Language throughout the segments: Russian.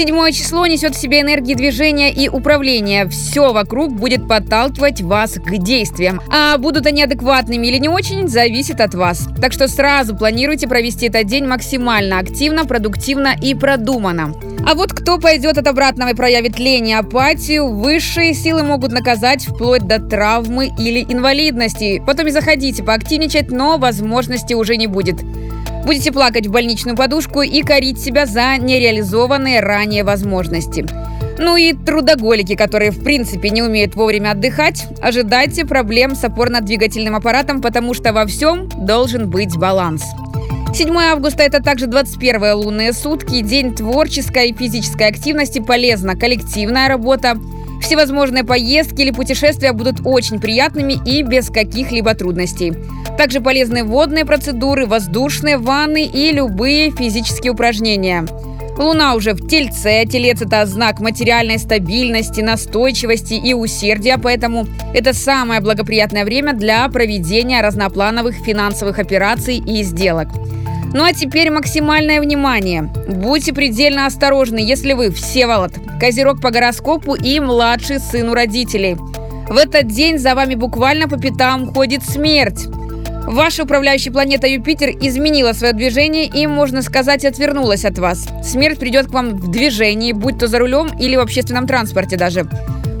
Седьмое число несет в себе энергии движения и управления. Все вокруг будет подталкивать вас к действиям. А будут они адекватными или не очень, зависит от вас. Так что сразу планируйте провести этот день максимально активно, продуктивно и продуманно. А вот кто пойдет от обратного и проявит лень и апатию, высшие силы могут наказать вплоть до травмы или инвалидности. Потом и заходите поактивничать, но возможности уже не будет. Будете плакать в больничную подушку и корить себя за нереализованные ранее возможности. Ну и трудоголики, которые в принципе не умеют вовремя отдыхать, ожидайте проблем с опорно-двигательным аппаратом, потому что во всем должен быть баланс. 7 августа – это также 21 лунные сутки, день творческой и физической активности, полезна коллективная работа. Всевозможные поездки или путешествия будут очень приятными и без каких-либо трудностей. Также полезны водные процедуры, воздушные ванны и любые физические упражнения. Луна уже в Тельце. Телец – это знак материальной стабильности, настойчивости и усердия, поэтому это самое благоприятное время для проведения разноплановых финансовых операций и сделок. Ну а теперь максимальное внимание. Будьте предельно осторожны, если вы Всеволод, козерог по гороскопу и младший сын у родителей. В этот день за вами буквально по пятам ходит смерть. Ваша управляющая планета Юпитер изменила свое движение и, можно сказать, отвернулась от вас. Смерть придет к вам в движении, будь то за рулем или в общественном транспорте даже.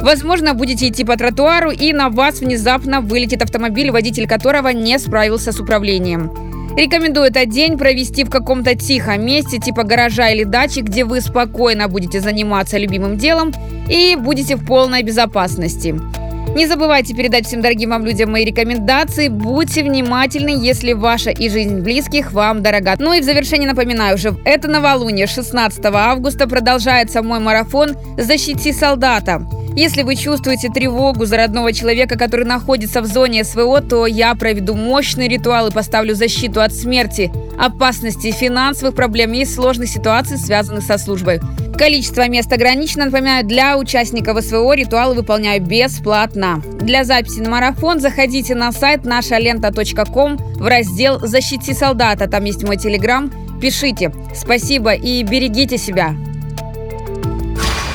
Возможно, будете идти по тротуару, и на вас внезапно вылетит автомобиль, водитель которого не справился с управлением. Рекомендую этот день провести в каком-то тихом месте, типа гаража или дачи, где вы спокойно будете заниматься любимым делом и будете в полной безопасности. Не забывайте передать всем дорогим вам людям мои рекомендации. Будьте внимательны, если ваша и жизнь близких вам дорога. Ну и в завершение напоминаю уже, это новолуние 16 августа продолжается мой марафон «Защити солдата». Если вы чувствуете тревогу за родного человека, который находится в зоне СВО, то я проведу мощный ритуал и поставлю защиту от смерти, опасности, финансовых проблем и сложных ситуаций, связанных со службой. Количество мест ограничено. Напоминаю, для участников СВО ритуалы выполняю бесплатно. Для записи на марафон заходите на сайт нашалента.ком в раздел «Защити солдата». Там есть мой телеграм. Пишите. Спасибо и берегите себя.